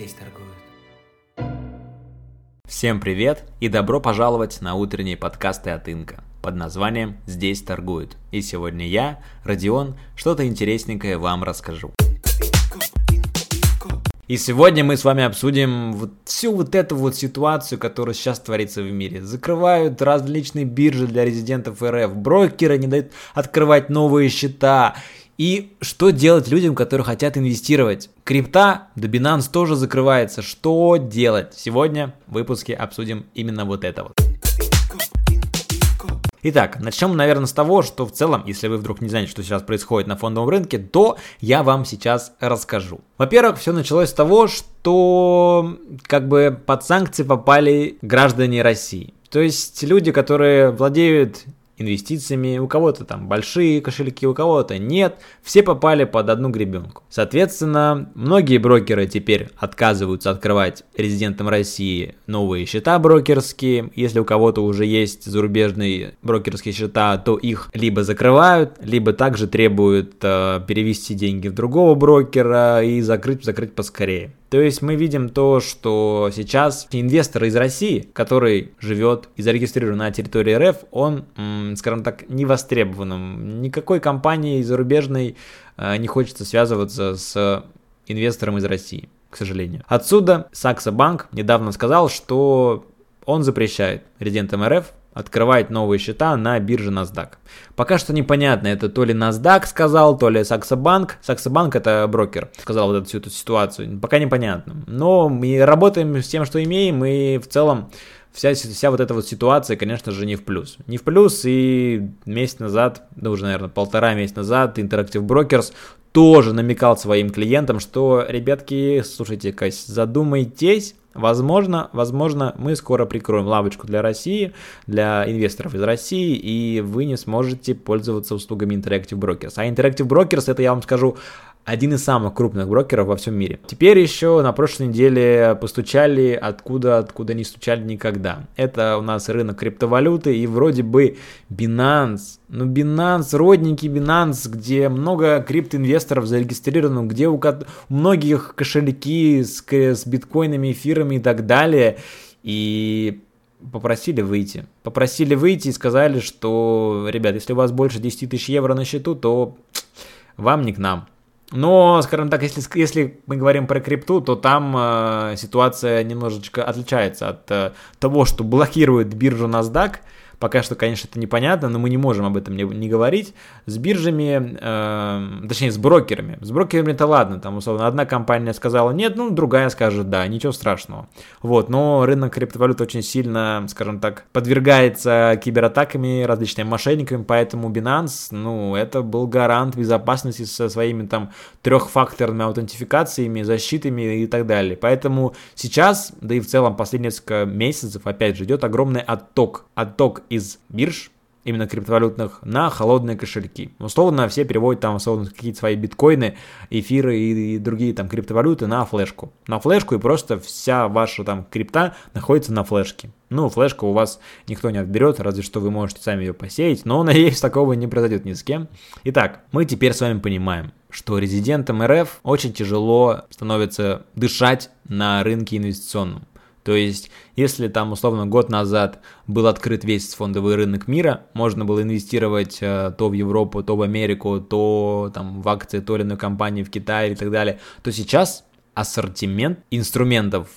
здесь торгуют. Всем привет и добро пожаловать на утренние подкасты от Инка под названием «Здесь торгуют». И сегодня я, Родион, что-то интересненькое вам расскажу. И сегодня мы с вами обсудим вот всю вот эту вот ситуацию, которая сейчас творится в мире. Закрывают различные биржи для резидентов РФ, брокеры не дают открывать новые счета. И что делать людям, которые хотят инвестировать? Крипта, да Binance тоже закрывается. Что делать? Сегодня в выпуске обсудим именно вот это вот. Итак, начнем, наверное, с того, что в целом, если вы вдруг не знаете, что сейчас происходит на фондовом рынке, то я вам сейчас расскажу. Во-первых, все началось с того, что как бы под санкции попали граждане России. То есть люди, которые владеют инвестициями, у кого-то там большие кошельки, у кого-то нет, все попали под одну гребенку. Соответственно, многие брокеры теперь отказываются открывать резидентам России новые счета брокерские, если у кого-то уже есть зарубежные брокерские счета, то их либо закрывают, либо также требуют э, перевести деньги в другого брокера и закрыть, закрыть поскорее. То есть мы видим то, что сейчас инвестор из России, который живет и зарегистрирован на территории РФ, он, скажем так, не востребованным. Никакой компании зарубежной э, не хочется связываться с инвестором из России, к сожалению. Отсюда Сакса Банк недавно сказал, что он запрещает резидентам РФ открывать новые счета на бирже NASDAQ. Пока что непонятно, это то ли NASDAQ сказал, то ли Саксобанк. Саксобанк это брокер, сказал вот эту всю эту ситуацию. Пока непонятно. Но мы работаем с тем, что имеем, и в целом вся, вся вот эта вот ситуация, конечно же, не в плюс. Не в плюс, и месяц назад, да уже, наверное, полтора месяца назад Interactive Brokers тоже намекал своим клиентам, что, ребятки, слушайте-ка, задумайтесь, Возможно, возможно, мы скоро прикроем лавочку для России, для инвесторов из России, и вы не сможете пользоваться услугами Interactive Brokers. А Interactive Brokers, это я вам скажу, один из самых крупных брокеров во всем мире. Теперь еще на прошлой неделе постучали откуда, откуда не стучали никогда. Это у нас рынок криптовалюты и вроде бы Binance. Ну, Binance, родненький Binance, где много криптоинвесторов зарегистрировано, где у многих кошельки с, с биткоинами, эфирами и так далее. И попросили выйти. Попросили выйти и сказали, что, ребят, если у вас больше 10 тысяч евро на счету, то вам не к нам. Но, скажем так, если, если мы говорим про крипту, то там э, ситуация немножечко отличается от э, того, что блокирует биржу NASDAQ, Пока что, конечно, это непонятно, но мы не можем об этом не, не говорить. С биржами, э, точнее, с брокерами. С брокерами это ладно, там, условно, одна компания сказала нет, ну, другая скажет да, ничего страшного. Вот, но рынок криптовалют очень сильно, скажем так, подвергается кибератаками, различными мошенниками, поэтому Binance, ну, это был гарант безопасности со своими там трехфакторными аутентификациями, защитами и так далее. Поэтому сейчас, да и в целом последние несколько месяцев, опять же, идет огромный отток, отток из бирж, именно криптовалютных, на холодные кошельки. Условно все переводят там условно какие-то свои биткоины, эфиры и, и другие там криптовалюты на флешку. На флешку и просто вся ваша там крипта находится на флешке. Ну, флешку у вас никто не отберет, разве что вы можете сами ее посеять, но, надеюсь, такого не произойдет ни с кем. Итак, мы теперь с вами понимаем, что резидентам РФ очень тяжело становится дышать на рынке инвестиционном. То есть, если там, условно, год назад был открыт весь фондовый рынок мира, можно было инвестировать э, то в Европу, то в Америку, то там в акции той или иной компании в Китае и так далее, то сейчас ассортимент инструментов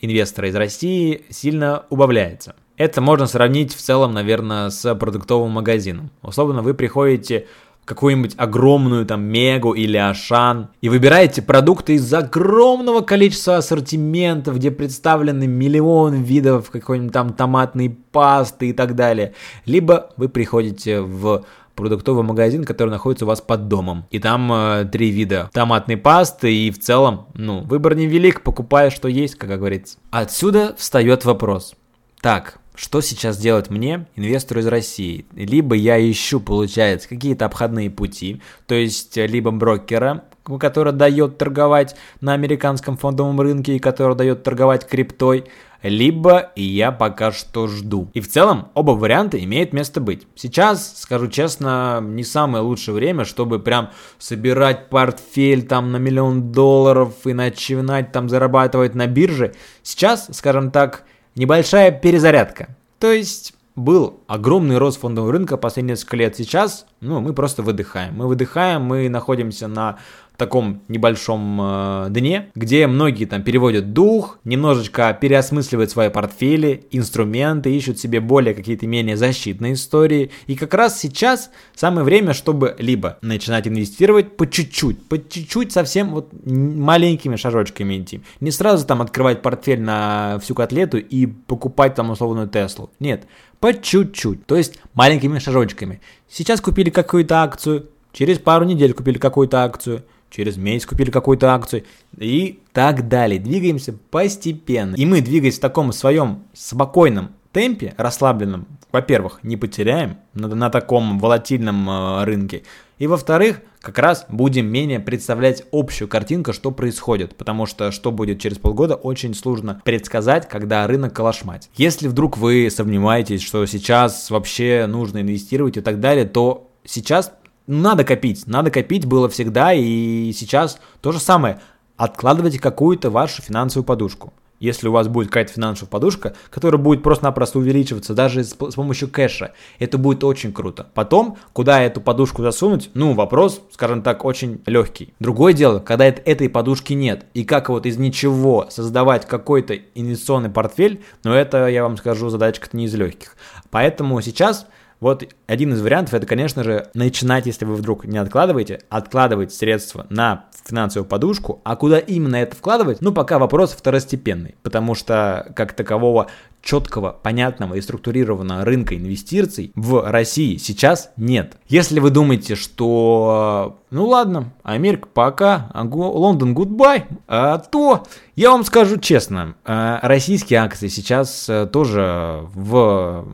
инвестора из России сильно убавляется. Это можно сравнить в целом, наверное, с продуктовым магазином. Условно, вы приходите какую-нибудь огромную там Мегу или Ашан и выбираете продукты из огромного количества ассортиментов, где представлены миллион видов какой-нибудь там томатной пасты и так далее. Либо вы приходите в продуктовый магазин, который находится у вас под домом. И там э, три вида томатной пасты, и в целом, ну, выбор невелик, покупая, что есть, как говорится. Отсюда встает вопрос. Так, что сейчас делать мне, инвестору из России? Либо я ищу, получается, какие-то обходные пути, то есть э, либо брокера, который дает торговать на американском фондовом рынке и который дает торговать криптой, либо я пока что жду. И в целом оба варианта имеют место быть. Сейчас, скажу честно, не самое лучшее время, чтобы прям собирать портфель там на миллион долларов и начинать там зарабатывать на бирже. Сейчас, скажем так, небольшая перезарядка. То есть был огромный рост фондового рынка последние несколько лет. Сейчас, ну, мы просто выдыхаем. Мы выдыхаем, мы находимся на таком небольшом э, дне, где многие там переводят дух, немножечко переосмысливают свои портфели, инструменты, ищут себе более какие-то менее защитные истории. И как раз сейчас самое время, чтобы либо начинать инвестировать по чуть-чуть, по чуть-чуть совсем вот маленькими шажочками идти. Не сразу там открывать портфель на всю котлету и покупать там условную Теслу. Нет, по чуть-чуть, то есть маленькими шажочками. Сейчас купили какую-то акцию, через пару недель купили какую-то акцию, через месяц купили какую-то акцию и так далее. Двигаемся постепенно. И мы, двигаясь в таком своем спокойном темпе, расслабленном, во-первых, не потеряем на, на таком волатильном э, рынке, и во-вторых, как раз будем менее представлять общую картинку, что происходит, потому что что будет через полгода, очень сложно предсказать, когда рынок калашмать. Если вдруг вы сомневаетесь, что сейчас вообще нужно инвестировать и так далее, то сейчас надо копить, надо копить было всегда и сейчас то же самое. Откладывайте какую-то вашу финансовую подушку если у вас будет какая-то финансовая подушка, которая будет просто-напросто увеличиваться даже с, помощью кэша, это будет очень круто. Потом, куда эту подушку засунуть, ну, вопрос, скажем так, очень легкий. Другое дело, когда это, этой подушки нет, и как вот из ничего создавать какой-то инвестиционный портфель, но это, я вам скажу, задачка-то не из легких. Поэтому сейчас вот один из вариантов это, конечно же, начинать, если вы вдруг не откладываете, откладывать средства на финансовую подушку, а куда именно это вкладывать, ну пока вопрос второстепенный, потому что как такового четкого, понятного и структурированного рынка инвестиций в России сейчас нет. Если вы думаете, что ну ладно, Америка пока, а Лондон гудбай, а то я вам скажу честно, а, российские акции сейчас э, тоже в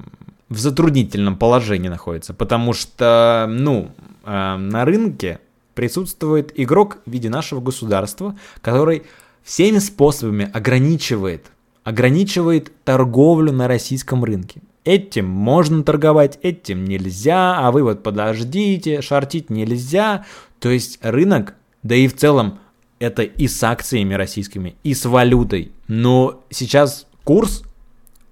в затруднительном положении находится, потому что, ну, э, на рынке присутствует игрок в виде нашего государства, который всеми способами ограничивает, ограничивает торговлю на российском рынке. Этим можно торговать, этим нельзя, а вы вот подождите, шортить нельзя. То есть рынок, да и в целом это и с акциями российскими, и с валютой. Но сейчас курс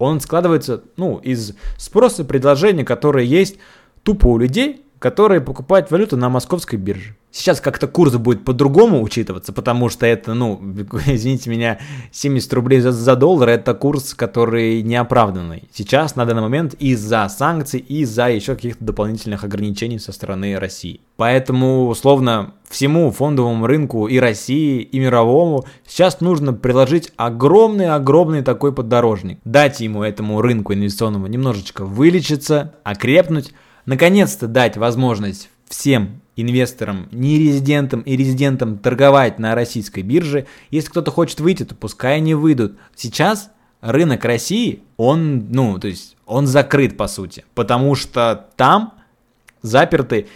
он складывается ну, из спроса и предложения, которые есть тупо у людей, которые покупают валюту на московской бирже. Сейчас как-то курс будет по-другому учитываться, потому что это, ну, извините меня, 70 рублей за, за доллар это курс, который неоправданный. Сейчас на данный момент из-за санкций, из-за еще каких-то дополнительных ограничений со стороны России. Поэтому, условно, всему фондовому рынку и России, и мировому сейчас нужно приложить огромный-огромный такой поддорожник. Дать ему, этому рынку инвестиционному немножечко вылечиться, окрепнуть, наконец-то дать возможность всем инвесторам, не резидентам и резидентам торговать на российской бирже. Если кто-то хочет выйти, то пускай они выйдут. Сейчас рынок России, он, ну, то есть он закрыт по сути, потому что там заперты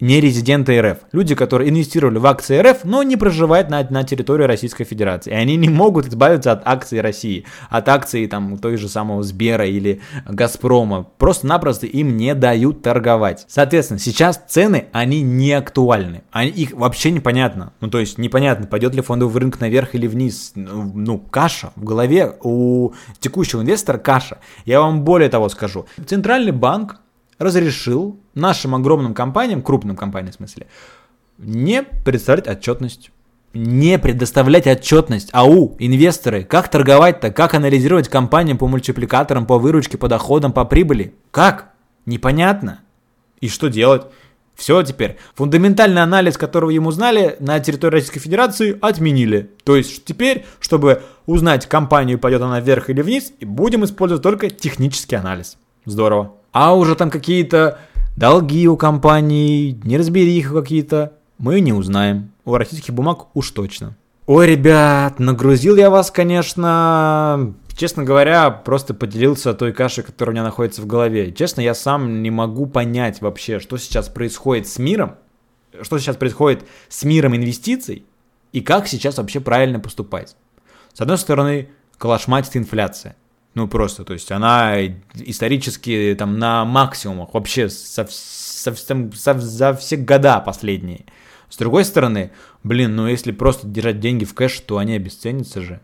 не резиденты РФ. Люди, которые инвестировали в акции РФ, но не проживают на, на территории Российской Федерации. И они не могут избавиться от акций России, от акций там той же самого Сбера или Газпрома. Просто-напросто им не дают торговать. Соответственно, сейчас цены, они не актуальны. Они, их вообще непонятно. Ну, то есть непонятно, пойдет ли фондовый рынок наверх или вниз. Ну, каша в голове у текущего инвестора каша. Я вам более того скажу. Центральный банк разрешил нашим огромным компаниям, крупным компаниям в смысле, не представлять отчетность. Не предоставлять отчетность. Ау, инвесторы, как торговать-то? Как анализировать компаниям по мультипликаторам, по выручке, по доходам, по прибыли? Как? Непонятно. И что делать? Все теперь. Фундаментальный анализ, которого ему знали, на территории Российской Федерации отменили. То есть теперь, чтобы узнать, компанию пойдет она вверх или вниз, будем использовать только технический анализ. Здорово. А уже там какие-то долги у компании, неразберихи какие-то, мы не узнаем. У российских бумаг уж точно. Ой, ребят, нагрузил я вас, конечно. Честно говоря, просто поделился той кашей, которая у меня находится в голове. Честно, я сам не могу понять вообще, что сейчас происходит с миром, что сейчас происходит с миром инвестиций и как сейчас вообще правильно поступать. С одной стороны, калашматит инфляция. Ну просто, то есть она исторически там на максимумах вообще со, со, со, за все года последние. С другой стороны, блин, ну если просто держать деньги в кэш, то они обесценятся же.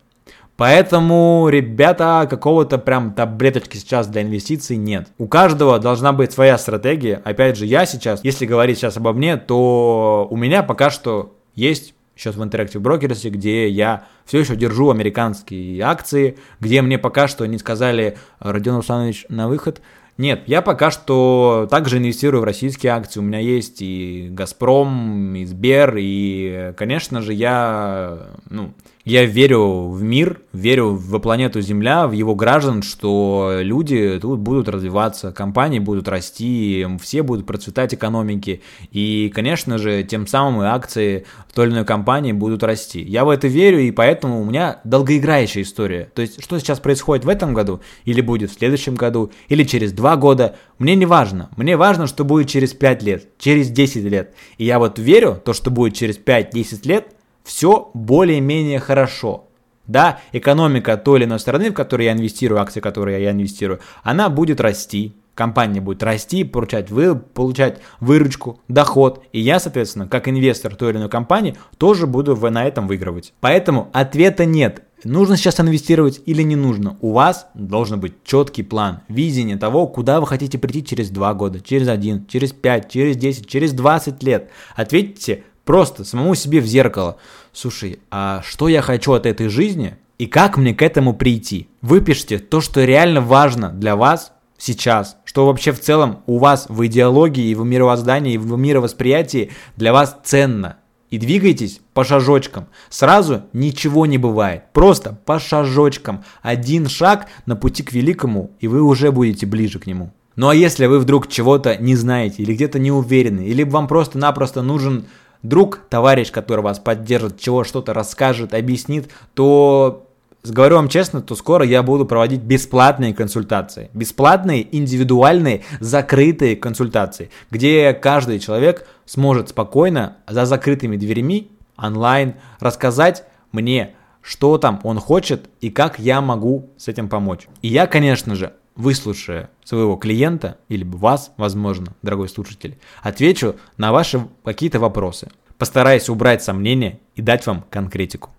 Поэтому, ребята, какого-то прям таблеточки сейчас для инвестиций нет. У каждого должна быть своя стратегия. Опять же, я сейчас, если говорить сейчас обо мне, то у меня пока что есть сейчас в Interactive Brokers, где я все еще держу американские акции, где мне пока что не сказали, Родион Русланович, на выход – нет, я пока что также инвестирую в российские акции. У меня есть и Газпром, и Сбер, и, конечно же, я, ну, я верю в мир, верю в планету Земля, в его граждан, что люди тут будут развиваться, компании будут расти, все будут процветать экономики. И, конечно же, тем самым и акции той или иной компании будут расти. Я в это верю, и поэтому у меня долгоиграющая история. То есть, что сейчас происходит в этом году, или будет в следующем году, или через два года, мне не важно. Мне важно, что будет через 5 лет, через 10 лет. И я вот верю, то, что будет через 5-10 лет, все более-менее хорошо. Да, экономика той или иной страны, в которой я инвестирую, акции, в которые я инвестирую, она будет расти, компания будет расти, получать, вы, получать выручку, доход, и я, соответственно, как инвестор той или иной компании, тоже буду на этом выигрывать. Поэтому ответа нет. Нужно сейчас инвестировать или не нужно? У вас должен быть четкий план, видение того, куда вы хотите прийти через 2 года, через 1, через 5, через 10, через 20 лет. Ответьте Просто самому себе в зеркало. Слушай, а что я хочу от этой жизни и как мне к этому прийти? Выпишите то, что реально важно для вас сейчас, что вообще в целом у вас в идеологии, и в мировоздании, и в мировосприятии для вас ценно. И двигайтесь по шажочкам. Сразу ничего не бывает. Просто по шажочкам. Один шаг на пути к великому, и вы уже будете ближе к нему. Ну а если вы вдруг чего-то не знаете, или где-то не уверены, или вам просто-напросто нужен друг, товарищ, который вас поддержит, чего что-то расскажет, объяснит, то Говорю вам честно, то скоро я буду проводить бесплатные консультации. Бесплатные, индивидуальные, закрытые консультации, где каждый человек сможет спокойно за закрытыми дверями онлайн рассказать мне, что там он хочет и как я могу с этим помочь. И я, конечно же, выслушая своего клиента или вас, возможно, дорогой слушатель, отвечу на ваши какие-то вопросы. Постараюсь убрать сомнения и дать вам конкретику.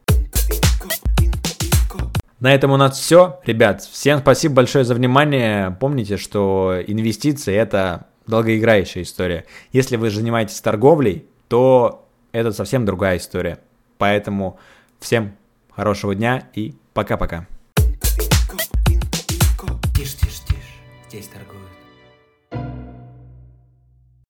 На этом у нас все. Ребят, всем спасибо большое за внимание. Помните, что инвестиции это долгоиграющая история. Если вы занимаетесь торговлей, то это совсем другая история. Поэтому всем хорошего дня и пока-пока.